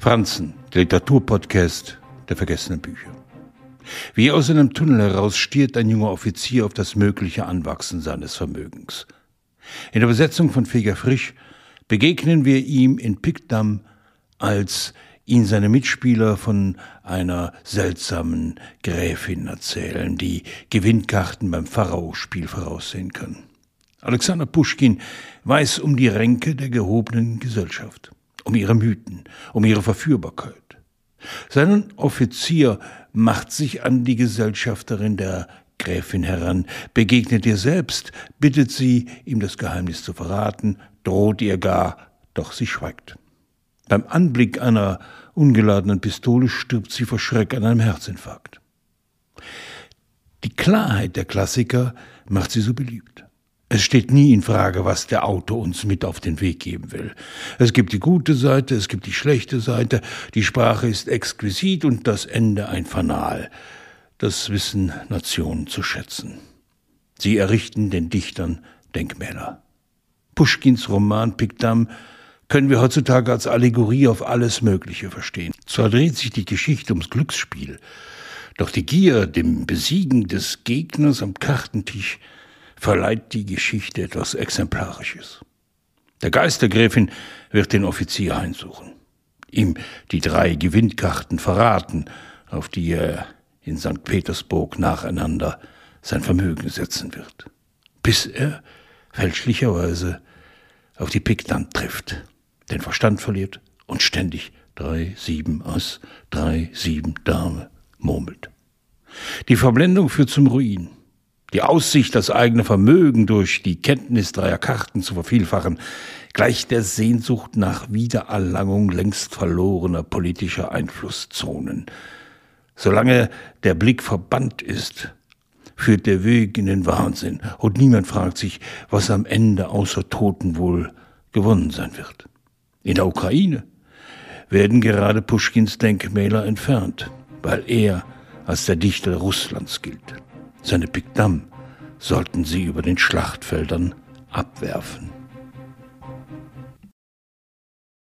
Franzen, der Literaturpodcast der vergessenen Bücher. Wie aus einem Tunnel heraus stiert ein junger Offizier auf das mögliche Anwachsen seines Vermögens. In der Besetzung von Feger Frisch begegnen wir ihm in Pickdam, als ihn seine Mitspieler von einer seltsamen Gräfin erzählen, die Gewinnkarten beim Pharao-Spiel voraussehen kann. Alexander Puschkin weiß um die Ränke der gehobenen Gesellschaft, um ihre Mythen, um ihre Verführbarkeit. Sein Offizier macht sich an die Gesellschafterin der Gräfin heran, begegnet ihr selbst, bittet sie, ihm das Geheimnis zu verraten, droht ihr gar, doch sie schweigt. Beim Anblick einer ungeladenen Pistole stirbt sie vor Schreck an einem Herzinfarkt. Die Klarheit der Klassiker macht sie so beliebt. Es steht nie in Frage, was der Autor uns mit auf den Weg geben will. Es gibt die gute Seite, es gibt die schlechte Seite, die Sprache ist exquisit und das Ende ein Fanal. Das wissen Nationen zu schätzen. Sie errichten den Dichtern Denkmäler. Puschkins Roman Pikdam können wir heutzutage als Allegorie auf alles Mögliche verstehen. Zwar dreht sich die Geschichte ums Glücksspiel, doch die Gier, dem Besiegen des Gegners am Kartentisch, verleiht die Geschichte etwas Exemplarisches. Der Geist der Gräfin wird den Offizier heimsuchen, ihm die drei Gewinnkarten verraten, auf die er in St. Petersburg nacheinander sein Vermögen setzen wird, bis er fälschlicherweise auf die Piktant trifft, den Verstand verliert und ständig drei, sieben Ass, drei, sieben Dame murmelt. Die Verblendung führt zum Ruin. Die Aussicht, das eigene Vermögen durch die Kenntnis dreier Karten zu vervielfachen, gleicht der Sehnsucht nach Wiedererlangung längst verlorener politischer Einflusszonen. Solange der Blick verbannt ist, führt der Weg in den Wahnsinn und niemand fragt sich, was am Ende außer Toten wohl gewonnen sein wird. In der Ukraine werden gerade Puschkins Denkmäler entfernt, weil er als der Dichter Russlands gilt. Seine Pikdam sollten sie über den Schlachtfeldern abwerfen.